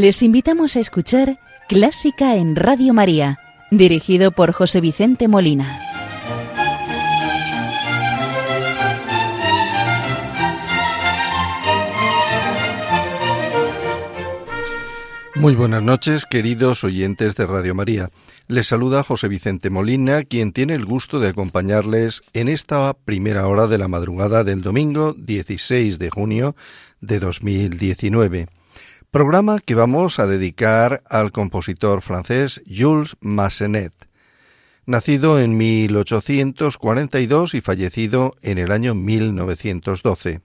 Les invitamos a escuchar Clásica en Radio María, dirigido por José Vicente Molina. Muy buenas noches, queridos oyentes de Radio María. Les saluda José Vicente Molina, quien tiene el gusto de acompañarles en esta primera hora de la madrugada del domingo 16 de junio de 2019 programa que vamos a dedicar al compositor francés Jules Massenet, nacido en 1842 y fallecido en el año 1912.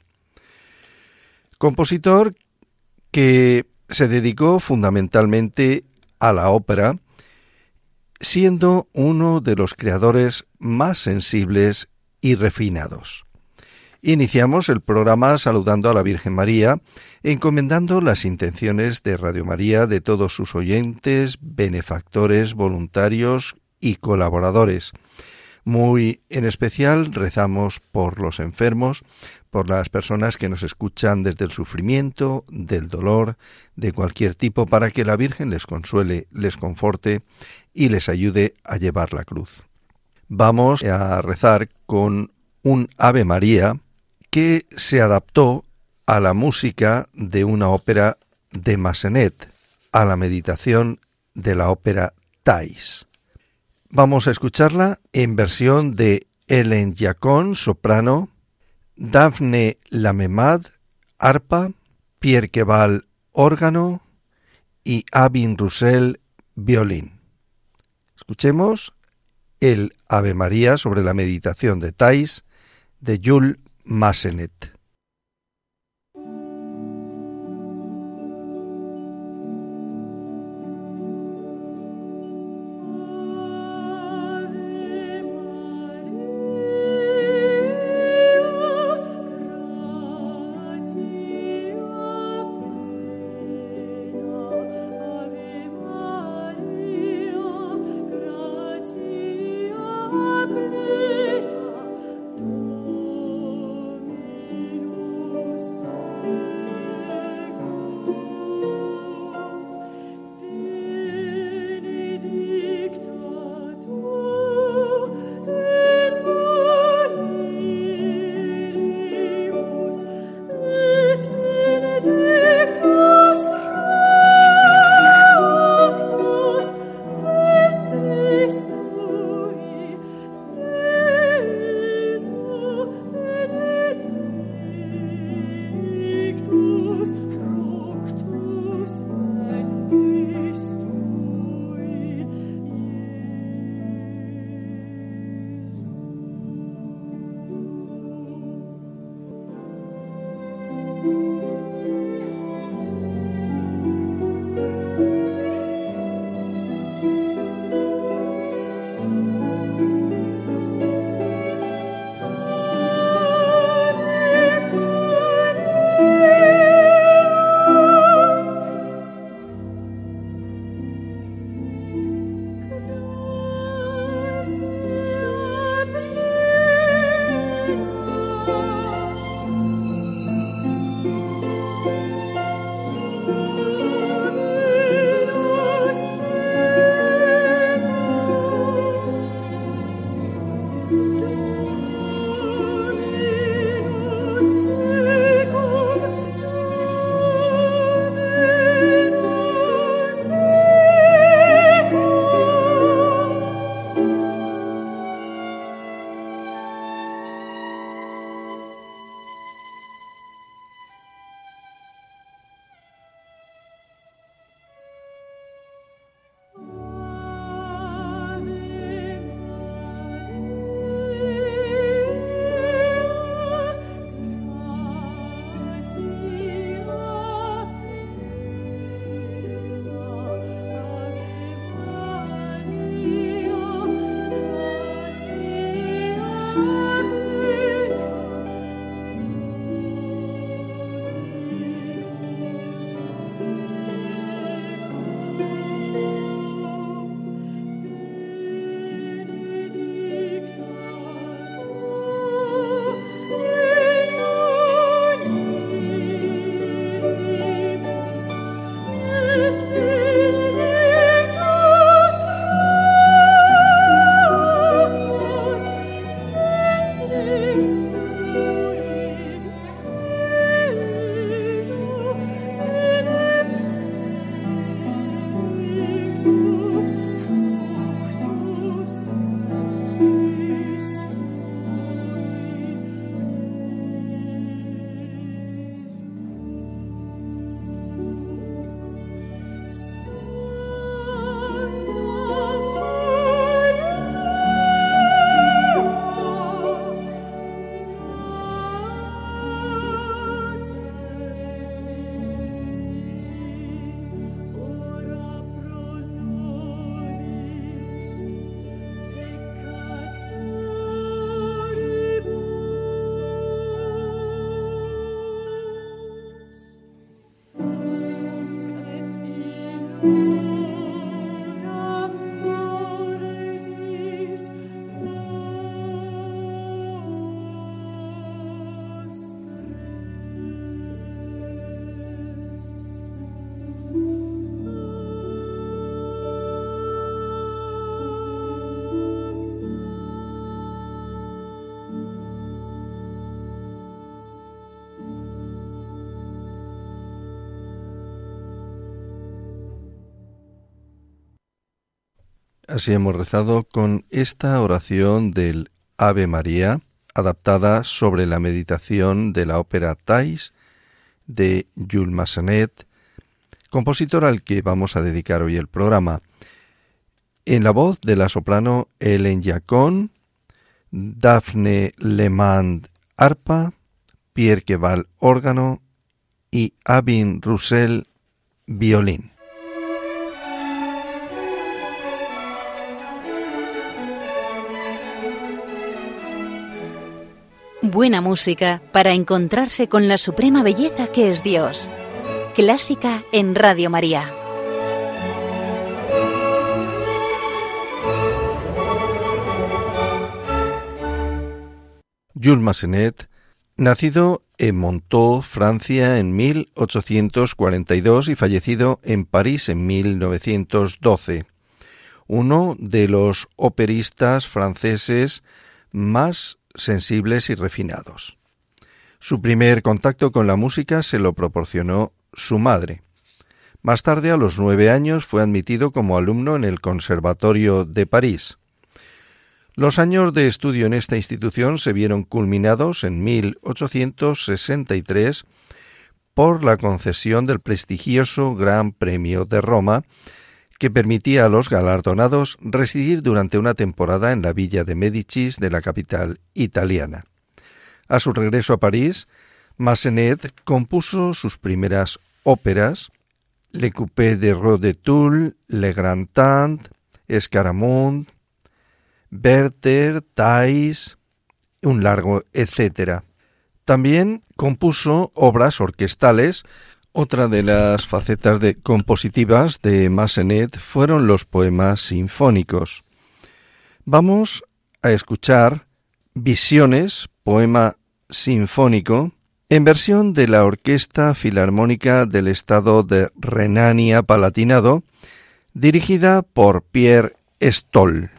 Compositor que se dedicó fundamentalmente a la ópera, siendo uno de los creadores más sensibles y refinados. Iniciamos el programa saludando a la Virgen María, encomendando las intenciones de Radio María de todos sus oyentes, benefactores, voluntarios y colaboradores. Muy en especial rezamos por los enfermos, por las personas que nos escuchan desde el sufrimiento, del dolor, de cualquier tipo, para que la Virgen les consuele, les conforte y les ayude a llevar la cruz. Vamos a rezar con un Ave María que se adaptó a la música de una ópera de Massenet, a la meditación de la ópera Thais. Vamos a escucharla en versión de Ellen Jacon, soprano, Daphne Lamemad, arpa, Pierre Queval, órgano y Abin Roussel, violín. Escuchemos el Ave María sobre la meditación de Thais de Jules Massenet. Así hemos rezado con esta oración del Ave María, adaptada sobre la meditación de la ópera Thais de Jules Massenet, compositor al que vamos a dedicar hoy el programa. En la voz de la soprano Ellen Jacon, Daphne Lemand arpa, Pierre Queval órgano y Abin Roussel violín. Buena música para encontrarse con la suprema belleza que es Dios. Clásica en Radio María. Jules Massenet, nacido en Montaut, Francia, en 1842 y fallecido en París en 1912, uno de los operistas franceses más sensibles y refinados. Su primer contacto con la música se lo proporcionó su madre. Más tarde, a los nueve años, fue admitido como alumno en el Conservatorio de París. Los años de estudio en esta institución se vieron culminados en 1863 por la concesión del prestigioso Gran Premio de Roma, que permitía a los galardonados residir durante una temporada en la villa de Médicis de la capital italiana. A su regreso a París, Massenet compuso sus primeras óperas, Le Coupé de Rodetul, Le Grand Tant, Escaramount, Werther, Thais, un largo etcétera. También compuso obras orquestales. Otra de las facetas compositivas de Massenet fueron los poemas sinfónicos. Vamos a escuchar Visiones, poema sinfónico, en versión de la Orquesta Filarmónica del Estado de Renania-Palatinado, dirigida por Pierre Stoll.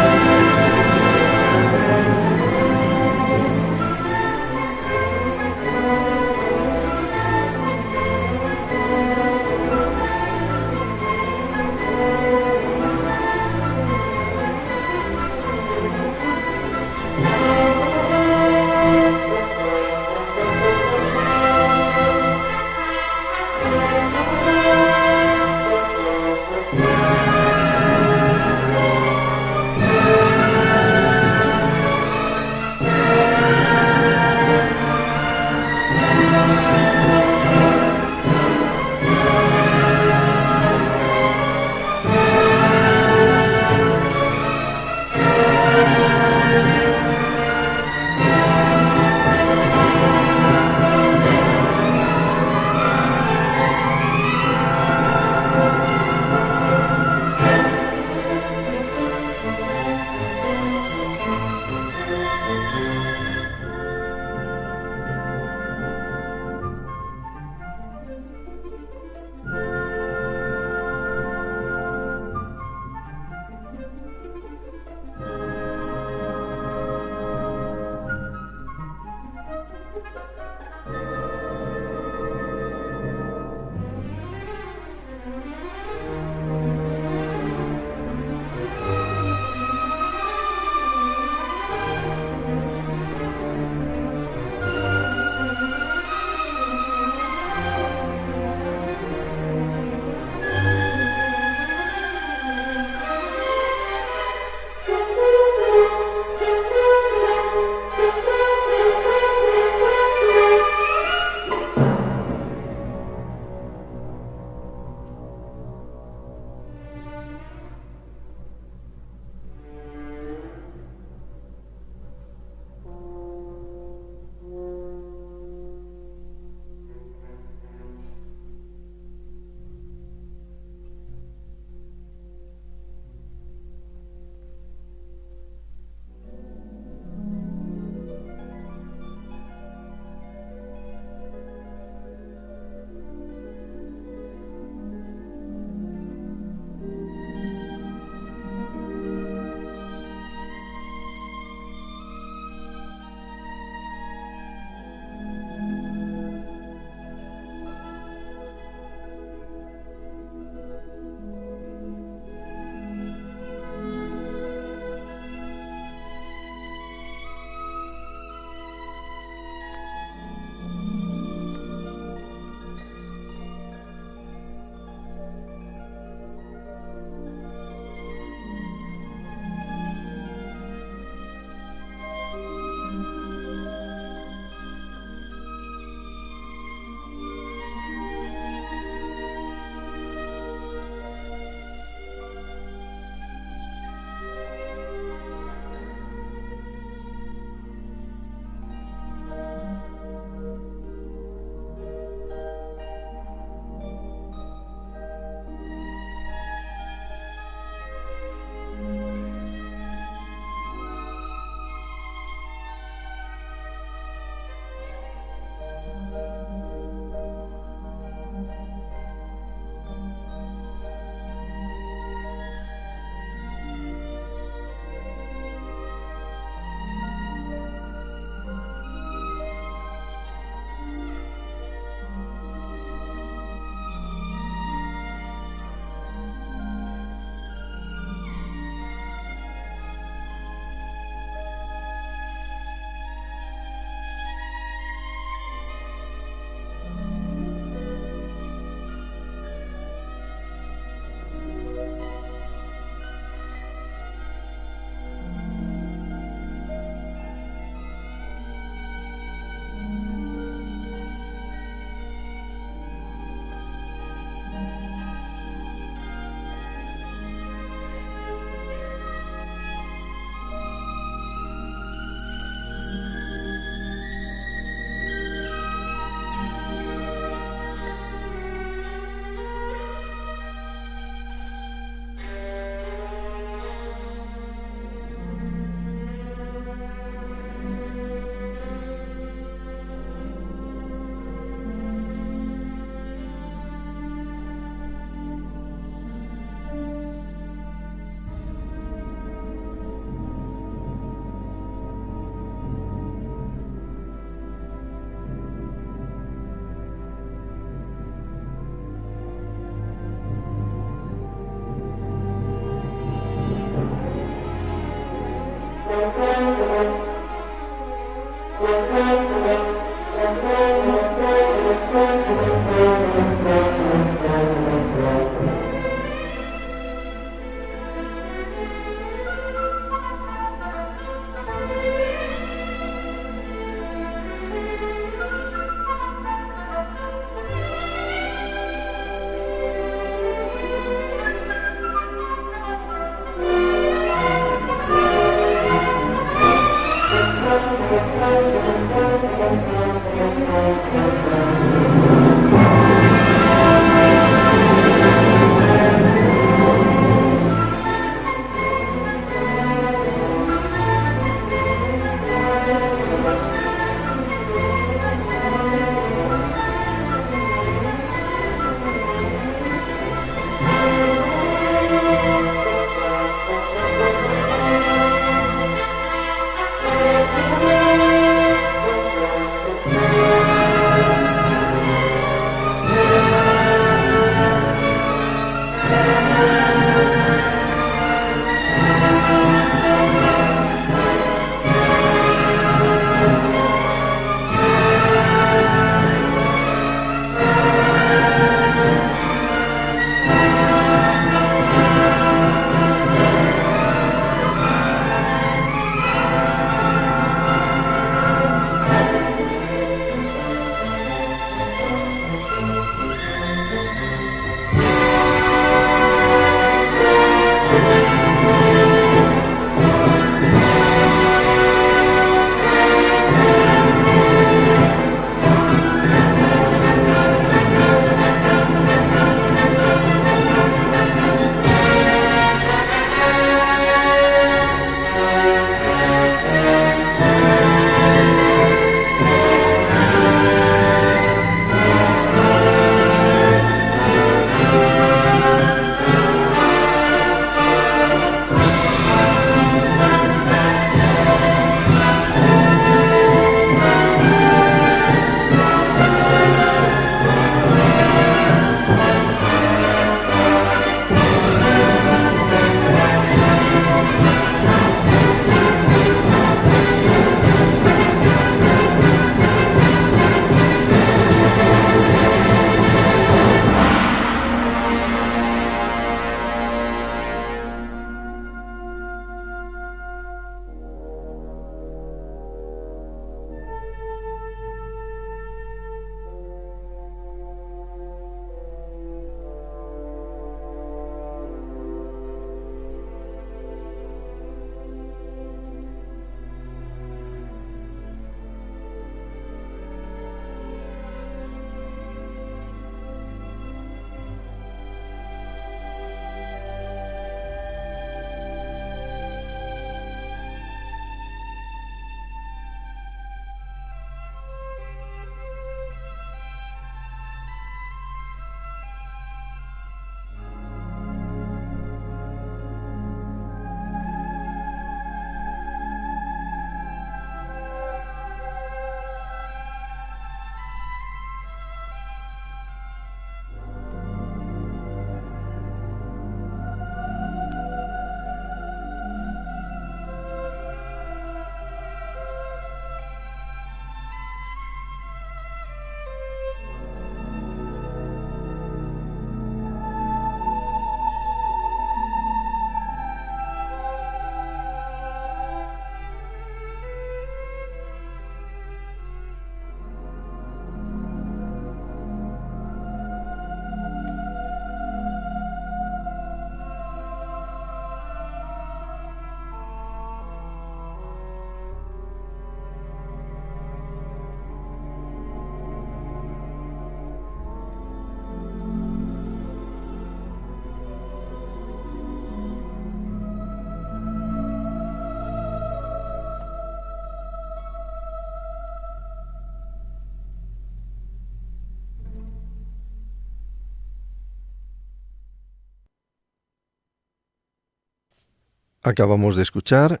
Acabamos de escuchar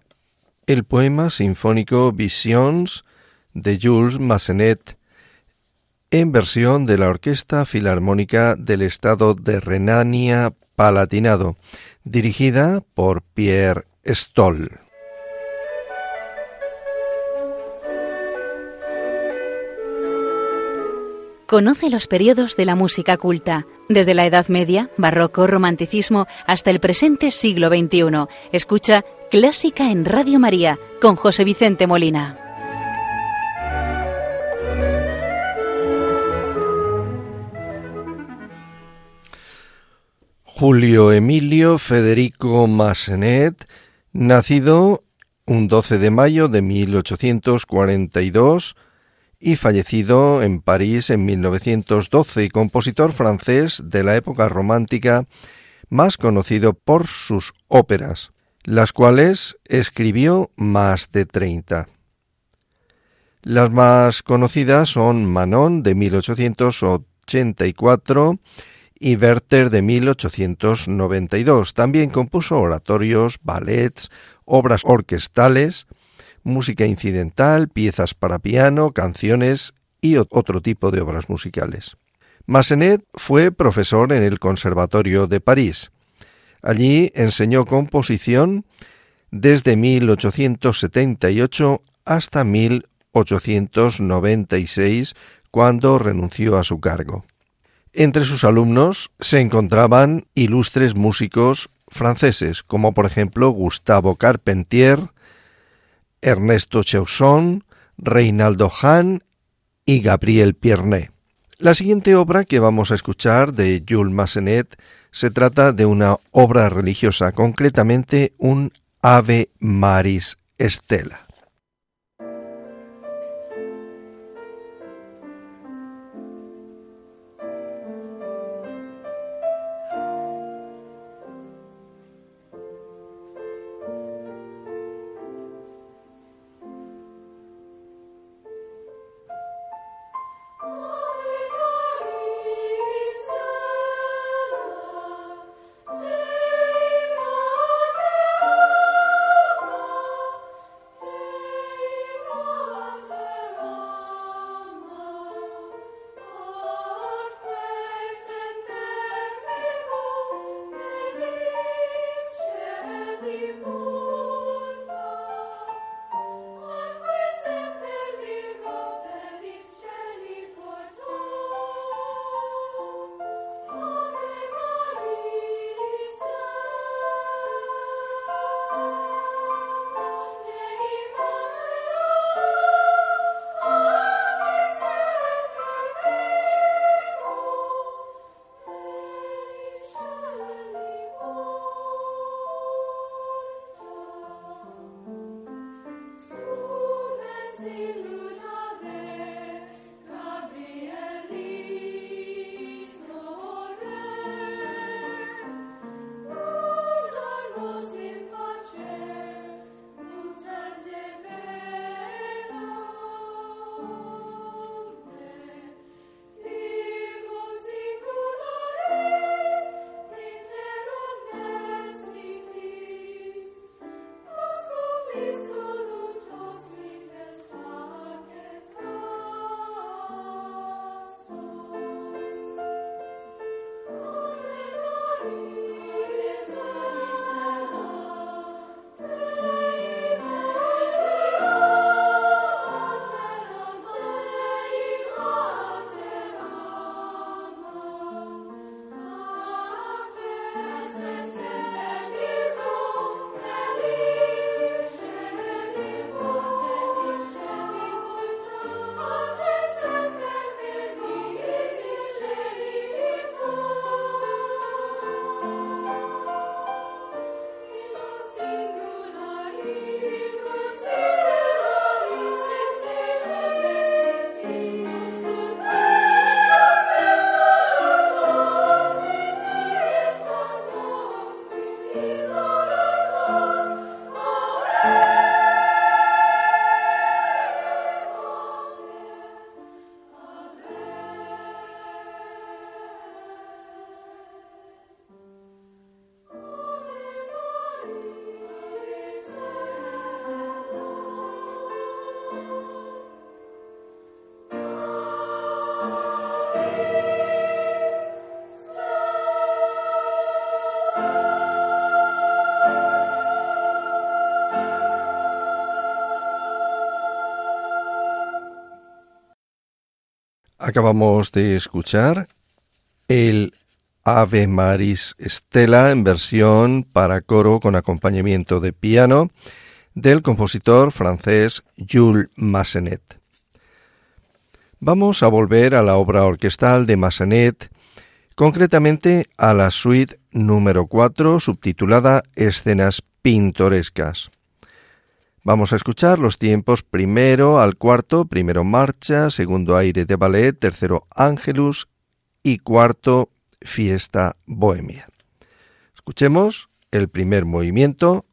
el poema sinfónico Visions de Jules Massenet en versión de la Orquesta Filarmónica del Estado de Renania Palatinado, dirigida por Pierre Stoll. Conoce los periodos de la música culta, desde la Edad Media, Barroco, Romanticismo, hasta el presente siglo XXI. Escucha Clásica en Radio María con José Vicente Molina. Julio Emilio Federico Massenet, nacido un 12 de mayo de 1842 y fallecido en París en 1912 y compositor francés de la época romántica más conocido por sus óperas, las cuales escribió más de 30. Las más conocidas son Manon de 1884 y Werther de 1892. También compuso oratorios, ballets, obras orquestales, música incidental, piezas para piano, canciones y otro tipo de obras musicales. Massenet fue profesor en el Conservatorio de París. Allí enseñó composición desde 1878 hasta 1896, cuando renunció a su cargo. Entre sus alumnos se encontraban ilustres músicos franceses, como por ejemplo Gustavo Carpentier, Ernesto Chausson, Reinaldo Hahn y Gabriel Piernet. La siguiente obra que vamos a escuchar de Jules Massenet se trata de una obra religiosa, concretamente un Ave Maris Stella. Acabamos de escuchar el Ave Maris Stella en versión para coro con acompañamiento de piano del compositor francés Jules Massenet. Vamos a volver a la obra orquestal de Massenet, concretamente a la suite número 4 subtitulada Escenas pintorescas. Vamos a escuchar los tiempos primero al cuarto, primero marcha, segundo aire de ballet, tercero ángelus y cuarto fiesta bohemia. Escuchemos el primer movimiento,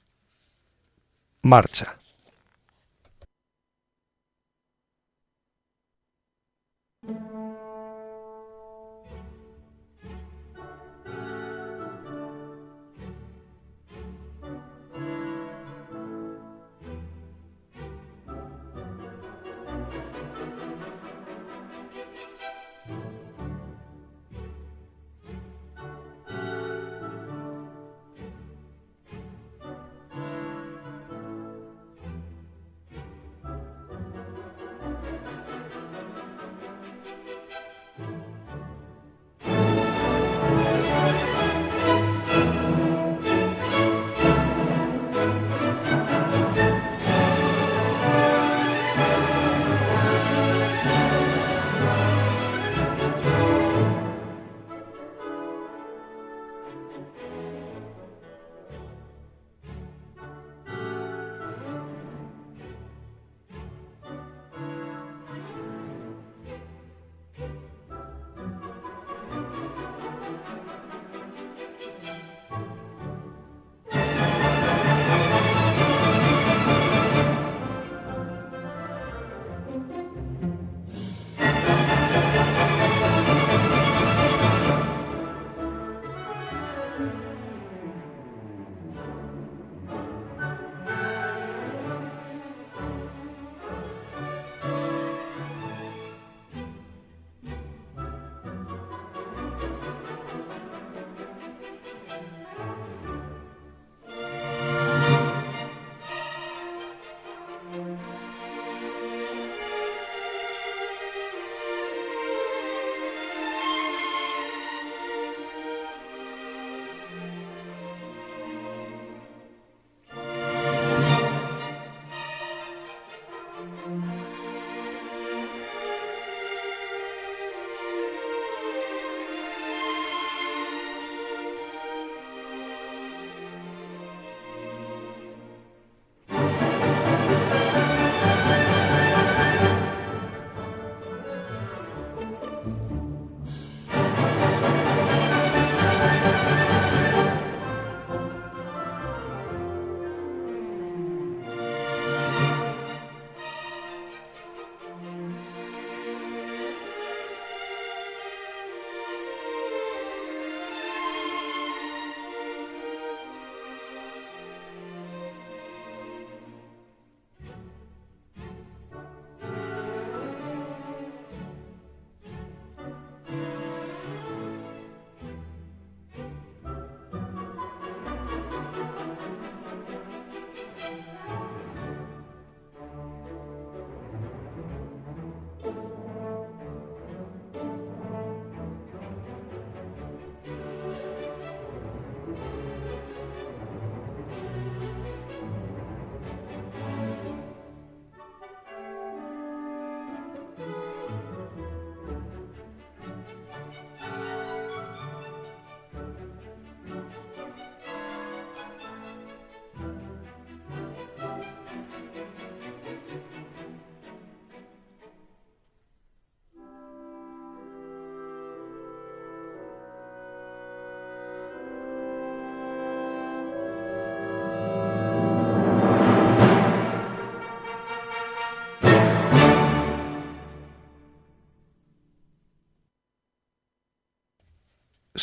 marcha.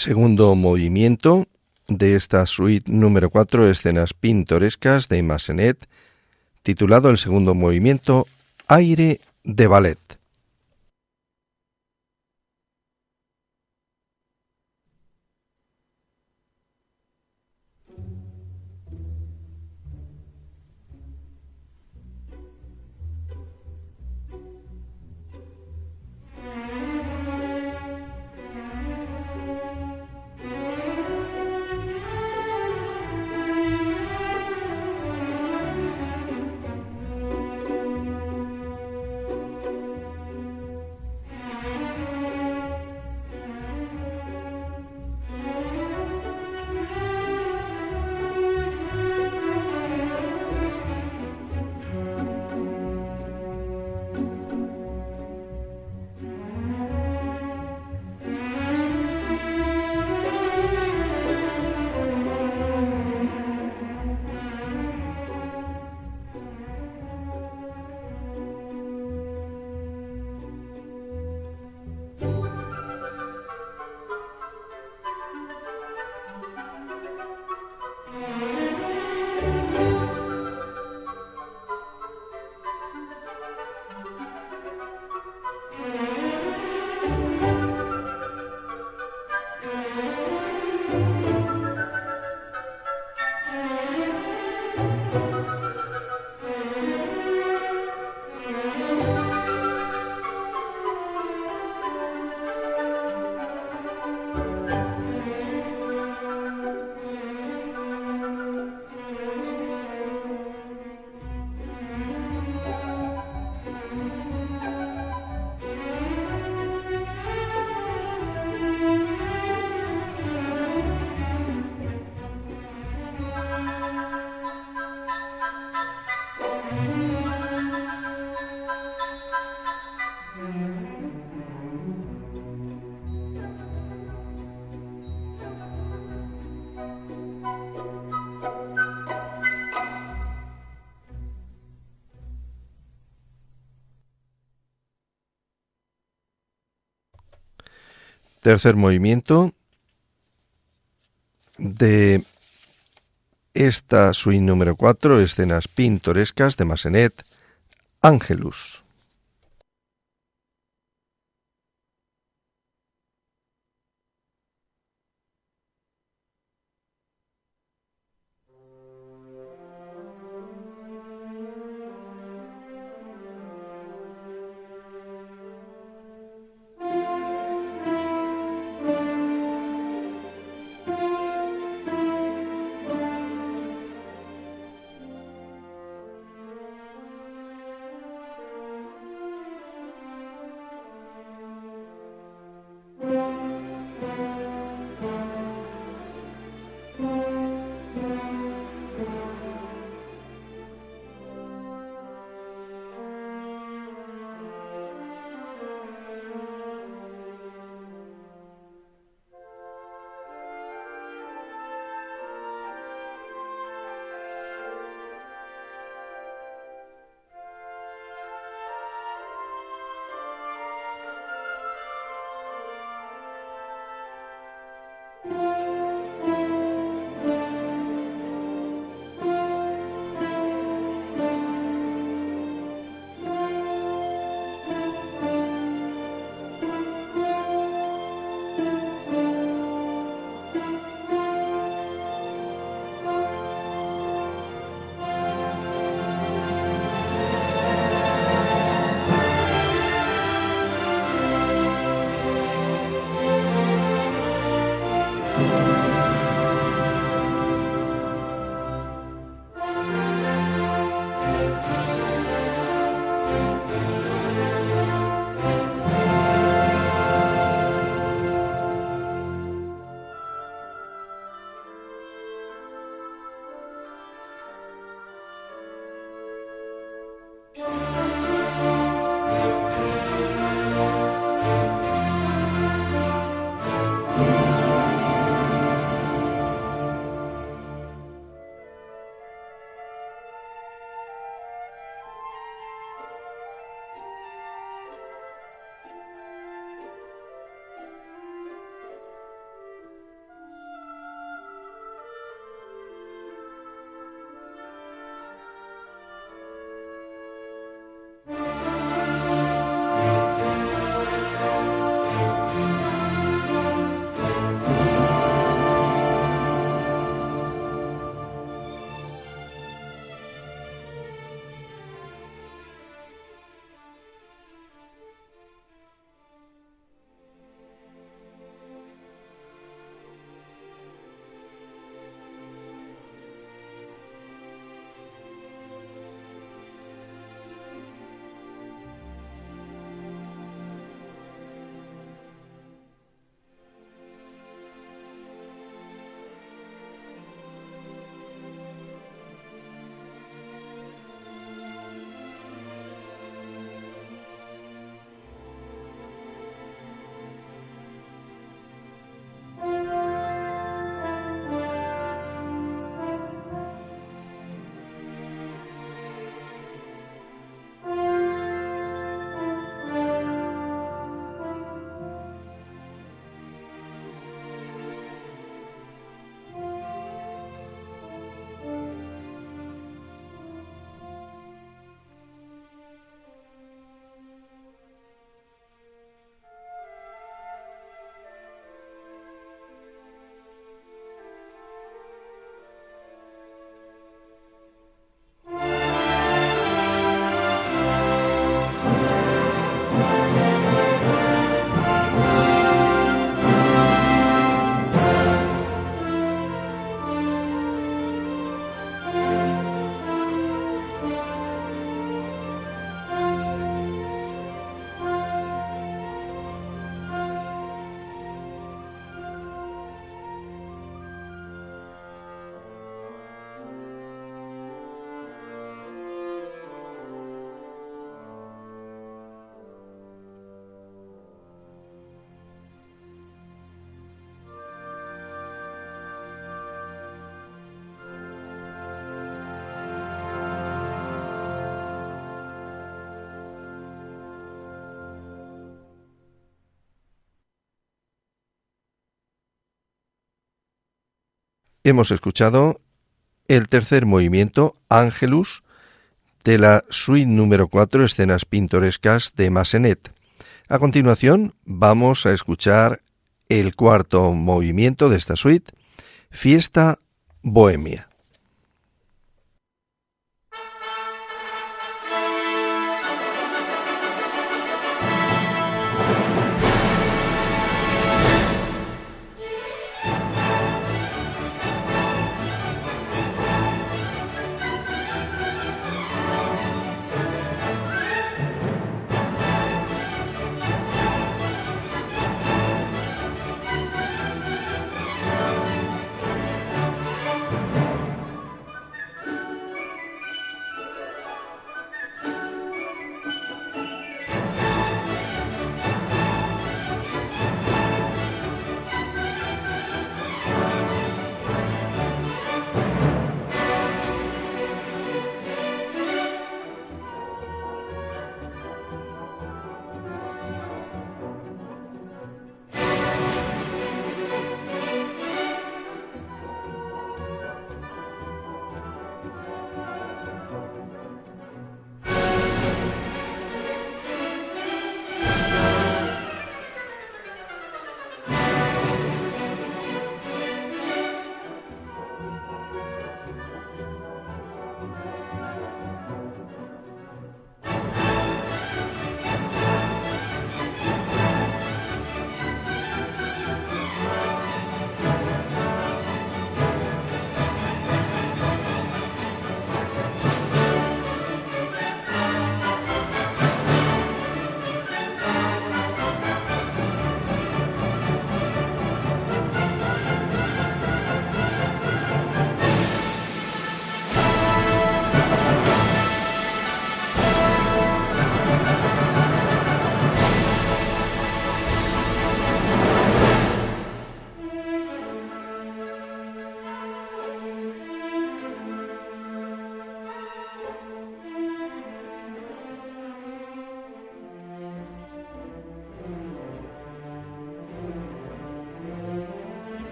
Segundo movimiento de esta suite número 4, escenas pintorescas de Massenet, titulado el segundo movimiento Aire de Ballet. Tercer movimiento de esta suite número 4, escenas pintorescas de Massenet, Angelus. Hemos escuchado el tercer movimiento, Angelus, de la suite número 4, Escenas Pintorescas de Massenet. A continuación, vamos a escuchar el cuarto movimiento de esta suite, Fiesta Bohemia.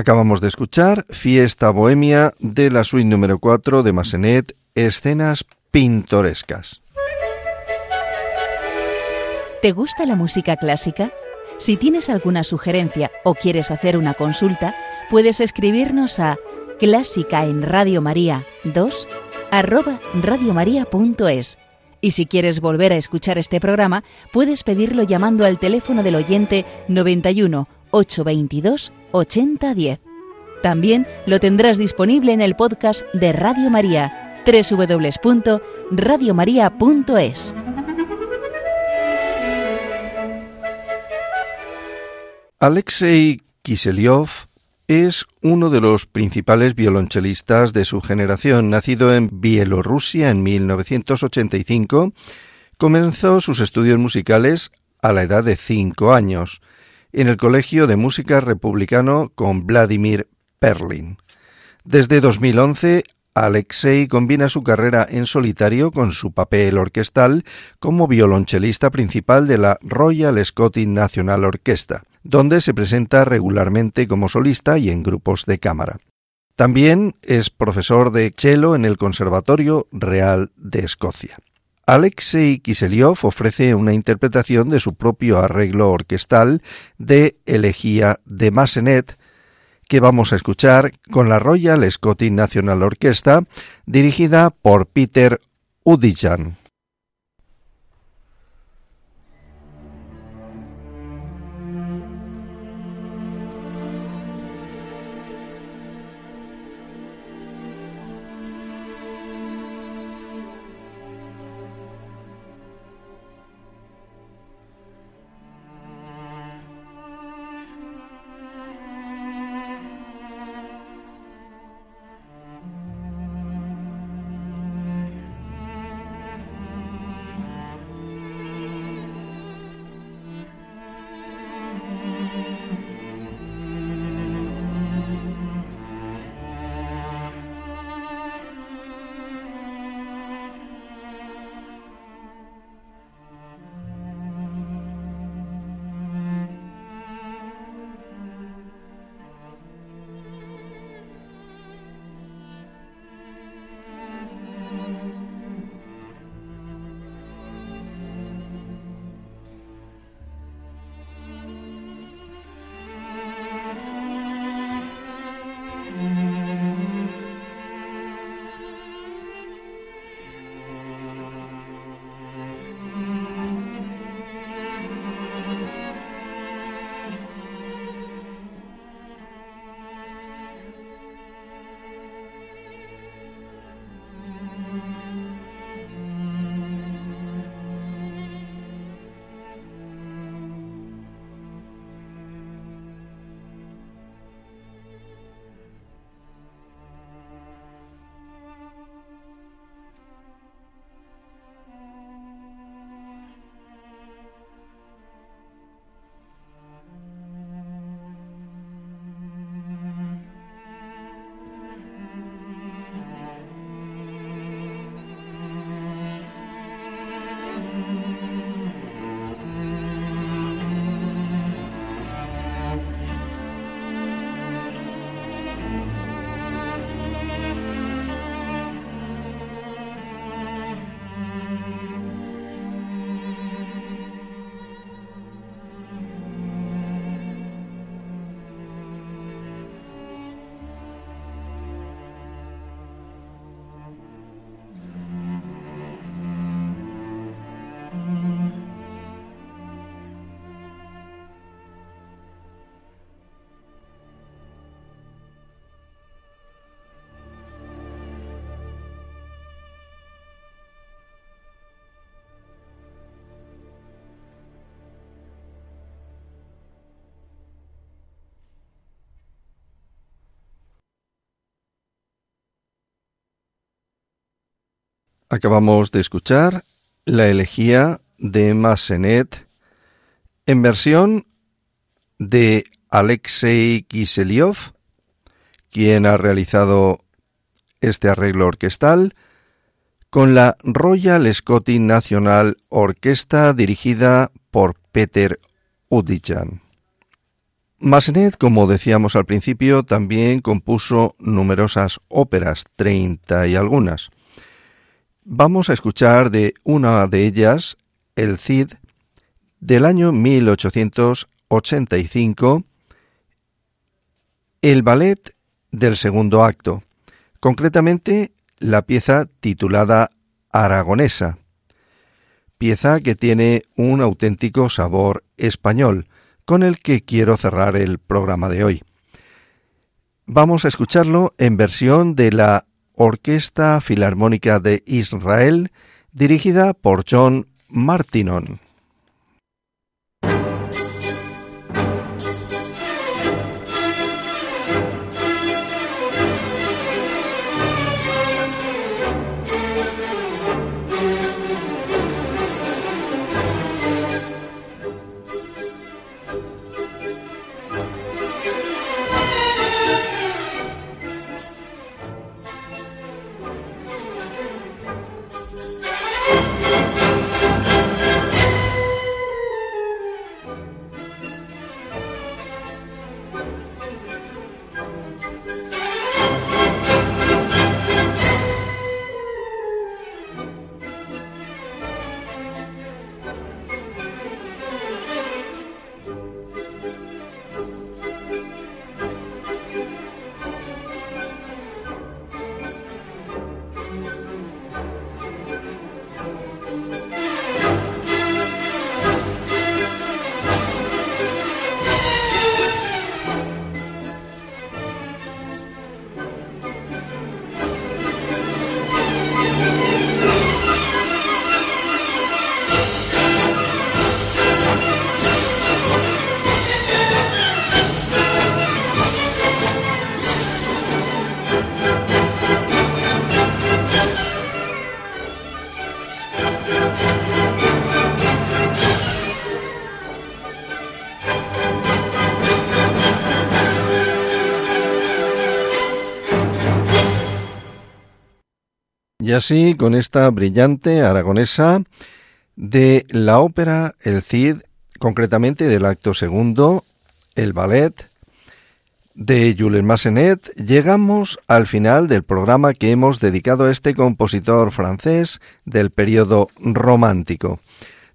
Acabamos de escuchar Fiesta Bohemia de la suite número 4 de Massenet, Escenas Pintorescas. ¿Te gusta la música clásica? Si tienes alguna sugerencia o quieres hacer una consulta, puedes escribirnos a clásica en Radio María 2 arroba radiomaria.es. Y si quieres volver a escuchar este programa, puedes pedirlo llamando al teléfono del oyente 91 822 8010. También lo tendrás disponible en el podcast de Radio María, www.radiomaria.es. Alexei Kiselyov es uno de los principales violonchelistas de su generación. Nacido en Bielorrusia en 1985, comenzó sus estudios musicales a la edad de cinco años en el Colegio de Música Republicano con Vladimir Perlin. Desde 2011 Alexei combina su carrera en solitario con su papel orquestal como violonchelista principal de la Royal Scottish National Orchestra, donde se presenta regularmente como solista y en grupos de cámara. También es profesor de cello en el Conservatorio Real de Escocia. Alexei Kiselyov ofrece una interpretación de su propio arreglo orquestal de Elegía de Massenet que vamos a escuchar con la Royal Scottish National Orchestra dirigida por Peter Udijan. Acabamos de escuchar la elegía de Massenet en versión de Alexei Kiselyov, quien ha realizado este arreglo orquestal con la Royal Scottish National Orchestra dirigida por Peter Udijan. Massenet, como decíamos al principio, también compuso numerosas óperas, treinta y algunas. Vamos a escuchar de una de ellas, el Cid, del año 1885, el ballet del segundo acto, concretamente la pieza titulada Aragonesa, pieza que tiene un auténtico sabor español, con el que quiero cerrar el programa de hoy. Vamos a escucharlo en versión de la Orquesta Filarmónica de Israel, dirigida por John Martinon. Así, con esta brillante aragonesa de la ópera El Cid, concretamente del acto segundo, el ballet de Jules Massenet, llegamos al final del programa que hemos dedicado a este compositor francés del periodo romántico.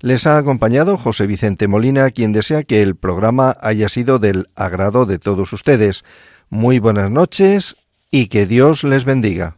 Les ha acompañado José Vicente Molina, quien desea que el programa haya sido del agrado de todos ustedes. Muy buenas noches y que Dios les bendiga.